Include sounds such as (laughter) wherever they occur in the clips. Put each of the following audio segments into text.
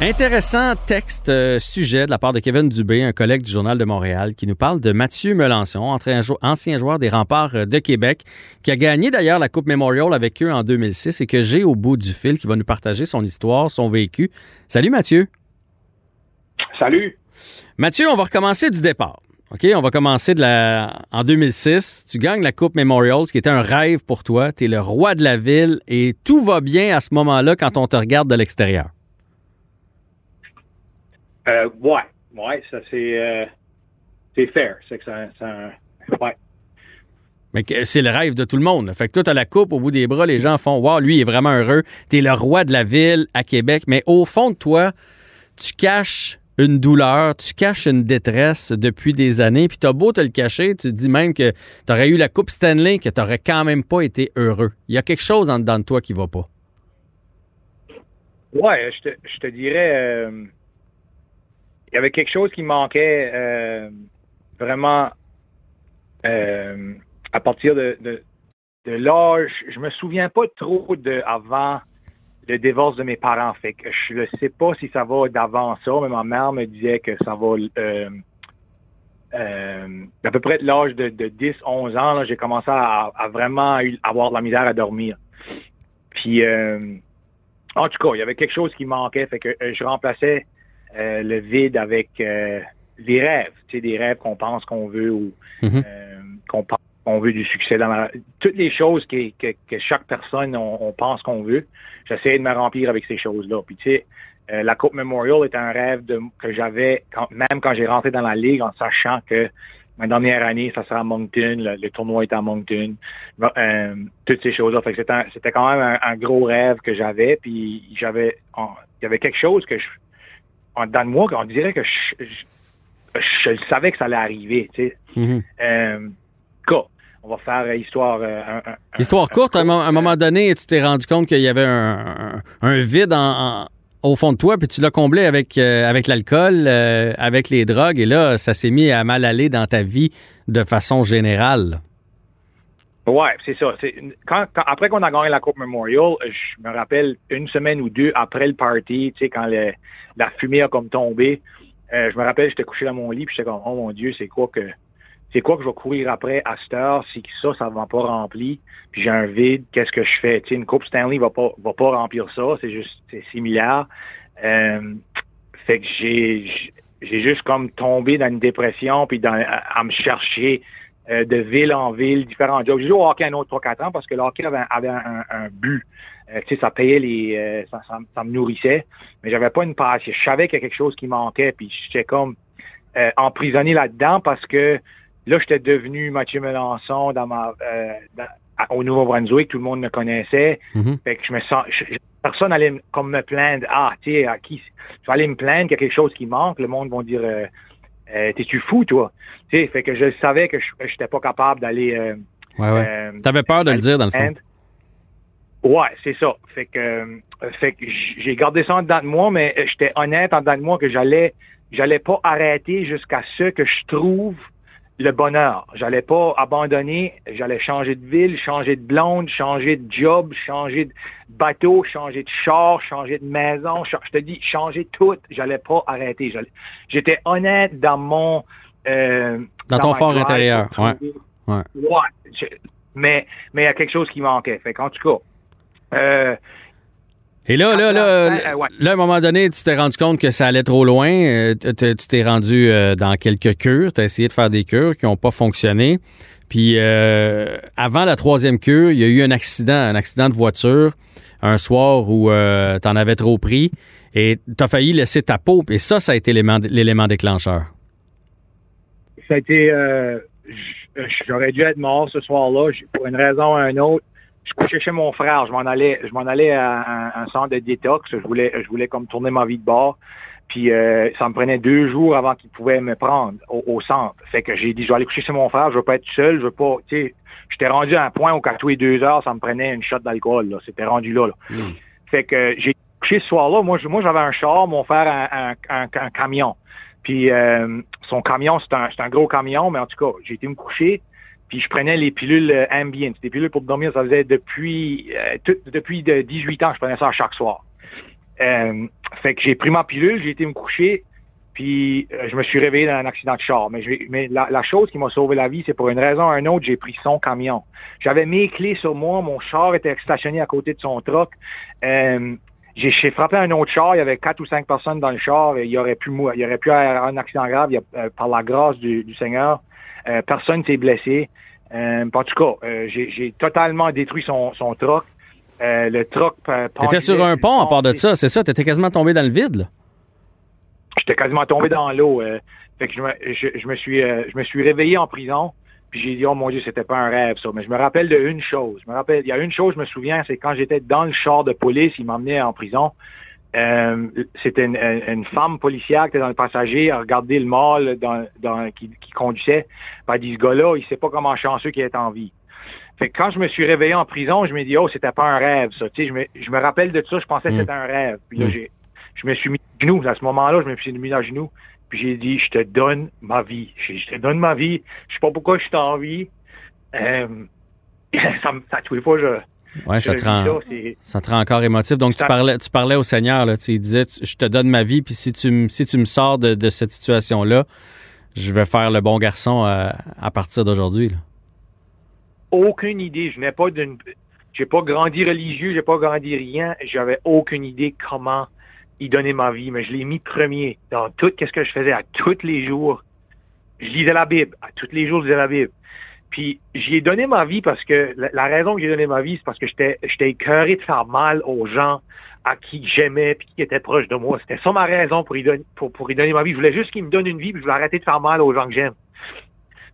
Intéressant texte, euh, sujet de la part de Kevin Dubé, un collègue du Journal de Montréal, qui nous parle de Mathieu Melançon, ancien jou- ancien joueur des remparts euh, de Québec, qui a gagné d'ailleurs la Coupe Memorial avec eux en 2006 et que j'ai au bout du fil, qui va nous partager son histoire, son vécu. Salut Mathieu. Salut. Mathieu, on va recommencer du départ. OK, on va commencer de la... en 2006. Tu gagnes la Coupe Memorial, ce qui était un rêve pour toi. Tu es le roi de la ville et tout va bien à ce moment-là quand on te regarde de l'extérieur. Euh, ouais, ouais, ça c'est euh, c'est fair. C'est que ça, ça- ouais. Mais c'est le rêve de tout le monde. Fait que toi, t'as la coupe au bout des bras, les gens font Wow, lui il est vraiment heureux. T'es le roi de la ville à Québec. Mais au fond de toi, tu caches une douleur, tu caches une détresse depuis des années. Puis t'as beau te le cacher, tu te dis même que t'aurais eu la coupe Stanley, que t'aurais quand même pas été heureux. Il y a quelque chose en dedans de toi qui va pas. Ouais, je te, je te dirais, euh, il y avait quelque chose qui manquait euh, vraiment euh, à partir de, de, l'âge. Je me souviens pas trop de avant le divorce de mes parents. Fait que je ne sais pas si ça va d'avant ça, mais ma mère me disait que ça va euh, euh, à peu près de l'âge de, de 10, 11 ans, j'ai commencé à, vraiment avoir de la misère à dormir. Puis en tout cas, il y avait quelque chose qui manquait, fait que je remplaçais euh, le vide avec euh, des rêves, tu sais, des rêves qu'on pense qu'on veut ou Mhm. euh, qu'on pense qu'on veut du succès dans la... Toutes les choses que, que, que chaque personne, on, on pense qu'on veut, j'essayais de me remplir avec ces choses-là. Puis tu sais, euh, la Coupe Memorial est un rêve de, que j'avais quand, même quand j'ai rentré dans la ligue en sachant que ma dernière année, ça sera à Moncton, le, le tournoi est à Moncton, euh, toutes ces choses-là. Fait que c'était, quand même un, un gros rêve que j'avais. Puis j'avais, il y avait quelque chose que je, en dedans de moi, on dirait que je, je, je savais que ça allait arriver. Tu sais. Mhm. Euh, cas, on va faire euh, histoire. euh, un- un- un- Histoire courte, à un, un moment donné, tu t'es rendu compte qu'il y avait un, vide en- en- au fond de toi, puis tu l'as comblé avec, euh, avec l'alcool, euh, avec les drogues, et là, ça s'est mis à mal aller dans ta vie de façon générale. Ouais, c'est ça. Quand, après qu'on a gagné la Coupe Memorial, je me rappelle une semaine ou deux après le party, quand la fumée a comme tombé, euh, je me rappelle, j'étais couché dans mon lit, puis j'étais comme, oh mon Dieu, c'est quoi que c'est quoi que je vais courir après à cette heure si ça, ça ne va pas rempli, puis j'ai un vide, qu'est-ce que je fais? Une Coupe Stanley va pas va pas remplir ça, c'est juste c'est similaire. Euh, fait que j'ai j'ai juste comme tombé dans une dépression, puis à me chercher euh, de ville en ville, différents jobs. J'ai joué au hockey un autre 3-4 ans parce que le hockey avait, avait un, un but. Euh, tu sais, ça payait les. euh, ça, ça- ça me nourrissait, mais j'avais pas une passion. Je savais qu'il y a quelque chose qui manquait, puis j'étais comme euh, emprisonné là-dedans parce que là, j'étais devenu Mathieu Melançon dans ma euh, dans- au Nouveau-Brunswick, tout le monde me connaissait. Mhm. Fait que je me sens. je- personne allait me- comme me plaindre. Ah, tu sais, à qui je vais aller me plaindre qu'il y a quelque chose qui manque. Le monde va dire euh, euh, T'es-tu fou, toi? Tu sais, fait que je savais que je n'étais pas capable d'aller. euh, Ouais, ouais. euh, T'avais peur de le dire, dans le fond. Ouais, c'est ça. Fait que, fait que j'ai gardé ça en dedans de moi, mais j'étais honnête en dedans de moi que j'allais, j'allais pas arrêter jusqu'à ce que je trouve le bonheur. J'allais pas abandonner. J'allais changer de ville, changer de blonde, changer de job, changer de bateau, changer de char, changer de maison. Je te dis, changer tout. J'allais pas arrêter. J'allais- J'étais honnête dans mon euh, Dans ton fort drive intérieur, Ouais. Ouais. je- mais mais il y a quelque chose qui manquait. Fait qu'en tout cas, euh, Et là, là, là, là, à un moment donné, tu t'es rendu compte que ça allait trop loin. euh, Tu t'es rendu euh, dans quelques cures. Tu as essayé de faire des cures qui n'ont pas fonctionné. Puis euh, avant la troisième cure, il y a eu un accident, un accident de voiture, un soir où euh, tu en avais trop pris et tu as failli laisser ta peau. Et ça, ça a été l'élément déclencheur. Ça a été... euh, J'aurais dû être mort ce soir-là. Pour une raison ou une autre, je couchais chez mon frère. Je m'en allais, je m'en allais à un, un centre de détox. Je voulais, je voulais comme tourner ma vie de bord. Puis euh, ça me prenait deux jours avant qu'il pouvait me prendre au, au centre. Fait que j'ai dit, je vais aller coucher chez mon frère. Je veux pas être seul. Je veux pas, tu sais, j'étais rendu à un point où qu'à tous les deux heures, ça me prenait une shot d'alcool. là. C'était rendu là. là. Fait que j'ai couché ce soir-là. Moi, moi, j'avais un char, mon frère un- un camion. Puis euh, son camion, c'est un, c'est un gros camion, mais en tout cas, j'ai été me coucher. Puis je prenais les pilules euh, Ambien. Des pilules pour dormir, ça faisait depuis euh, depuis de 18 ans, je prenais ça chaque soir. Euh, fait que j'ai pris ma pilule, j'ai été me coucher, puis euh, je me suis réveillé dans un accident de char. Mais, mais la, chose qui m'a sauvé la vie, c'est pour une raison ou une autre, j'ai pris son camion. J'avais mes clés sur moi, mon char était stationné à côté de son truck. Euh, j'ai frappé un autre char, il y avait quatre ou cinq personnes dans le char, et il aurait pu il aurait pu avoir un accident grave, euh, par la grâce du, du Seigneur. Euh, personne s'est blessé. Euh, en tout cas, euh, j'ai totalement détruit son, son truck. Euh, le truck. T'étais sur un pont à part de ça, c'est ça? T'étais quasiment tombé dans le vide, là? J'étais quasiment tombé dans l'eau. fait que je me, je, je me suis, je me suis réveillé en prison. Puis j'ai dit, oh mon Dieu, c'était pas un rêve, ça. Mais je me rappelle de une chose. Je me rappelle, il y a une chose, je me souviens, c'est quand j'étais dans le char de police, il m'emmenait en prison. Euh, c'était une, une- femme policière qui était dans le passager, a regardé le mâle dans, dans, qui, qui conduisait. Elle dit, ce gars-là, il sait pas comment chanceux qu'il est en vie. Fait que quand je me suis réveillé en prison, je me dis, oh, c'était pas un rêve, ça. Tu sais, je me, je me rappelle de ça, je pensais que Mm. c'était un rêve. Puis là, Mm. j'ai, je me suis mis à genoux. À ce moment-là, je me suis mis à genoux. Puis j'ai dit, je te donne ma vie. Je, je te donne ma vie. Je sais pas pourquoi je suis en vie. Euh, (clears throat) ça, ça, tous les fois, je, Ouais, je ça vis te rend, ça, te rend encore émotif. Donc, tu parlais, tu parlais au Seigneur, là. Tu disais, tu- je te donne ma vie, puis si tu, me- si tu me sors de, de cette situation-là, je vais faire le bon garçon à, à partir d'aujourd'hui, aucune idée. Je n'ai pas d'une, j'ai pas grandi religieux, j'ai pas grandi rien. J'avais aucune idée comment y donner ma vie, mais je l'ai mis premier dans tout qu'est-ce que je faisais à tous les jours. Je lisais la Bible. À tous les jours, je lisais la Bible. Puis j'y ai donné ma vie parce que la, la raison que j'ai donné ma vie, c'est parce que j'étais j'étais écœuré de faire mal aux gens à qui j'aimais puis qui étaient proches de moi. C'était ça ma raison pour y donner pour, pour y donner ma vie. Je voulais juste qu'ils me donnent une vie, puis je voulais arrêter de faire mal aux gens que j'aime.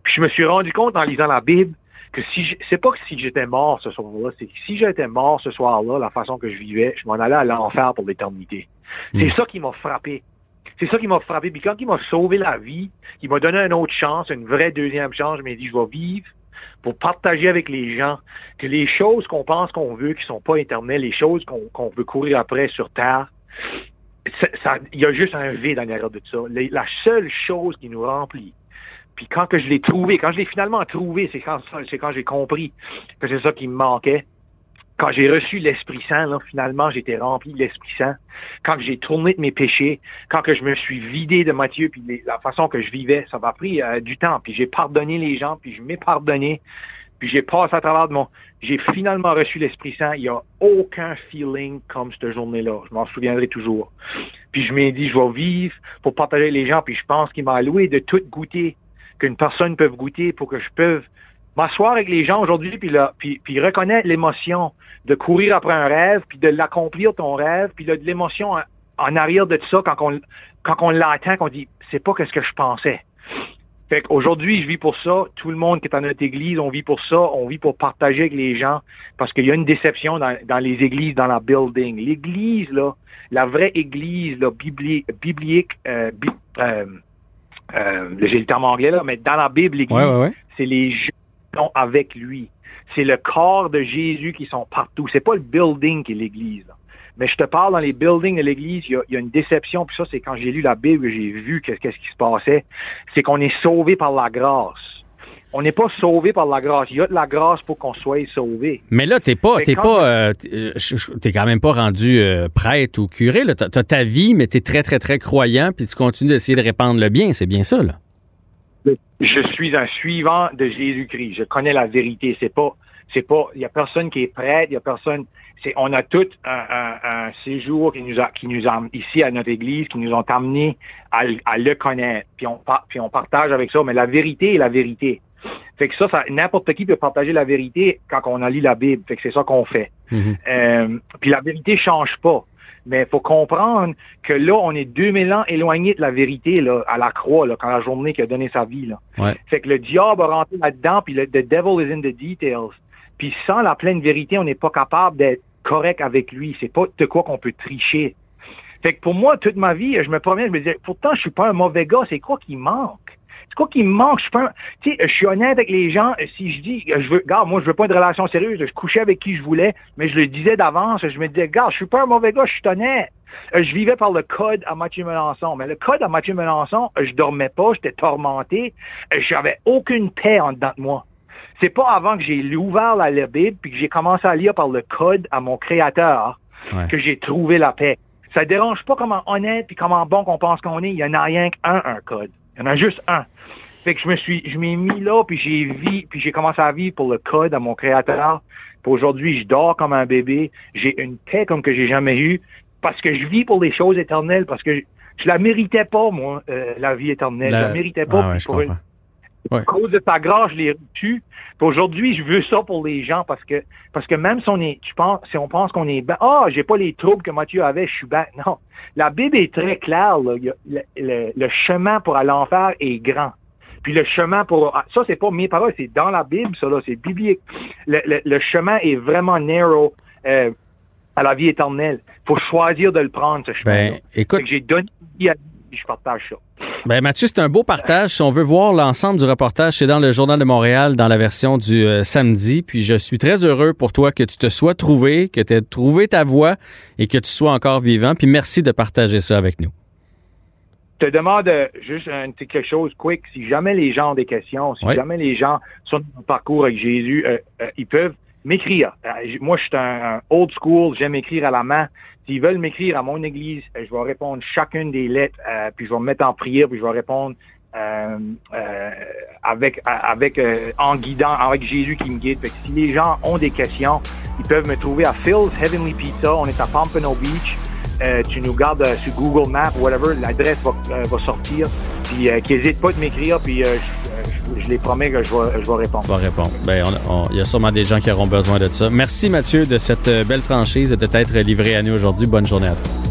Puis je me suis rendu compte en lisant la Bible que si c'est pas que si j'étais mort ce soir-là, c'est que si j'étais mort ce soir-là, la façon que je vivais, je m'en allais à l'enfer pour l'éternité. C'est ça qui m'a frappé. C'est ça qui m'a frappé. Puis quand il m'a sauvé la vie, il m'a donné une autre chance, une vraie deuxième chance, je m'ai dit, je vais vivre pour partager avec les gens que les choses qu'on pense qu'on veut, qui sont pas éternelles, les choses qu'on veut courir après sur Terre, il y a juste un vide en arrière de ça. La seule chose qui nous remplit, puis quand que je l'ai trouvé, quand je l'ai finalement trouvé, c'est quand, c'est quand j'ai compris que c'est ça qui me manquait. Quand j'ai reçu l'Esprit Saint, là, finalement, j'étais rempli de l'Esprit Saint. Quand j'ai tourné de mes péchés, quand que je me suis vidé de Matthieu, puis la façon que je vivais, ça m'a pris euh, du temps. Puis j'ai pardonné les gens, puis je m'ai pardonné, puis j'ai passé à travers de mon... J'ai finalement reçu l'Esprit Saint. Il n'y a aucun feeling comme cette journée-là. Je m'en souviendrai toujours. Puis je m'ai dit, je vais vivre pour partager les gens, puis je pense qu'il m'a alloué de tout goûter qu'une personne peut goûter pour que je peux m'asseoir avec les gens aujourd'hui puis, là, puis, puis reconnaître l'émotion de courir après un rêve, puis de l'accomplir ton rêve, puis de, de l'émotion en, en arrière de ça quand on, quand on l'entend, qu'on dit c'est pas ce que je pensais. Fait qu'aujourd'hui, je vis pour ça. Tout le monde qui est dans notre église, on vit pour ça. On vit pour partager avec les gens parce qu'il y a une déception dans, dans les églises, dans la building. L'église, là, la vraie église là, bibli- biblique, euh, bi- euh, euh, j'ai le terme anglais là, mais dans la Bible, l'église, Ouais, ouais, ouais. c'est les gens qui sont avec lui. C'est le corps de Jésus qui sont partout. C'est pas le building qui est l'église. Mais je te parle dans les buildings de l'église, il y a, il y a une déception. Puis ça, c'est quand j'ai lu la Bible, j'ai vu qu'est- qu'est-ce qui se passait. C'est qu'on est sauvé par la grâce. On n'est pas sauvé par la grâce. Il y a de la grâce pour qu'on soit sauvé. Mais là, t'es pas, t'es pas, euh, t'es euh, t'es quand même pas rendu euh, prêtre ou curé. T'as, t'as ta vie, mais t'es très, très, très croyant, puis tu continues d'essayer de répandre le bien. C'est bien ça, là. Je suis un suivant de Jésus-Christ. Je connais la vérité. C'est pas, c'est pas, il y a personne qui est prêtre, il y a personne, c'est, on a tout un, un- un séjour qui nous a, qui nous a, ici à notre église, qui nous ont amenés à, le- à le connaître. Puis on, puis on partage avec ça. Mais la vérité est la vérité. Fait que ça, ça n'importe qui peut partager la vérité quand on en lit la Bible. Fait que c'est ça qu'on fait. Mhm. Euh, puis la vérité change pas. Mais il faut comprendre que là, on est 2000 ans éloigné de la vérité là, à la croix, là, quand la journée qui a donné sa vie. Là. Ouais. Fait que le diable a rentré là-dedans, puis le the devil is in the details. Puis sans la pleine vérité, on n'est pas capable d'être correct avec lui. C'est pas de quoi qu'on peut tricher. Fait que pour moi, toute ma vie, je me promets, je me disais, pourtant, je suis pas un mauvais gars, c'est quoi qui manque? C'est quoi qui me manque? Je suis je honnête avec les gens. Si je dis, je veux, gars, moi, je veux pas de relation sérieuse. Je couchais avec qui je voulais, mais je le disais d'avance. Je me disais, gars, je suis pas un mauvais gars, je suis honnête. Euh, Je vivais par le code à Mathieu Melançon. Mais le code à Mathieu Melançon, euh, je dormais pas, j'étais tourmenté. Euh, J'avais aucune paix en dedans de moi. C'est pas avant que j'ai ouvert la, la Bible puis que j'ai commencé à lire par le code à mon créateur Ouais. que j'ai trouvé la paix. Ça dérange pas comment honnête puis comment bon qu'on pense qu'on est. Il y en a rien qu'un, un code. Il y en a juste un. Fait que je me suis, je m'ai mis là puis j'ai vu, puis j'ai commencé à vivre pour le code à mon créateur. Puis aujourd'hui, je dors comme un bébé. J'ai une paix comme que j'ai jamais eue parce que je vis pour les choses éternelles parce que je, je la méritais pas moi, euh, la vie éternelle. La- Je la méritais pas. Ah ouais, puis je pour à cause de ta grâce, je l'ai reçu. Puis aujourd'hui, je veux ça pour les gens parce que parce que même si on est, tu penses, si on pense qu'on est ben, ah, j'ai pas les troubles que Mathieu avait, je suis ben. Non, la Bible est très claire. Là. Le, le- le chemin pour aller en enfer est grand. Puis le chemin pour ah, ça, c'est pas mes paroles, c'est dans la Bible, ça là, c'est biblique. Le, le- le chemin est vraiment narrow euh, à la vie éternelle. Faut choisir de le prendre ce chemin. Ben, écoute, j'ai donné je partage ça. Ben Mathieu, c'est un beau partage. Si on veut voir l'ensemble du reportage, c'est dans le Journal de Montréal, dans la version du euh, samedi. Puis je suis très heureux pour toi que tu te sois trouvé, que tu aies trouvé ta voie et que tu sois encore vivant. Puis merci de partager ça avec nous. Je te demande euh, juste un petit quelque chose quick. Si jamais les gens ont des questions, si Oui. jamais les gens sont dans un parcours avec Jésus, euh, euh, ils peuvent m'écrire. Euh, moi, je suis un, old school, j'aime écrire à la main. S'ils veulent m'écrire à mon église, euh, je vais répondre chacune des lettres, euh, puis je vais me mettre en prière, puis je vais répondre euh, euh, avec avec euh, en guidant, avec Jésus qui me guide. Fait que si les gens ont des questions, ils peuvent me trouver à Phil's Heavenly Pizza. On est à Pompano Beach. Tu nous gardes sur Google Maps, whatever, l'adresse va, va sortir. Puis qu'ils n'hésitent pas de m'écrire, puis je- les promets que je vais, je vais répondre. Vas répondre. Ben, il y a sûrement des gens qui auront besoin de ça. Merci Mathieu de cette euh, belle franchise et de t'être livré à nous aujourd'hui. Bonne journée à toi.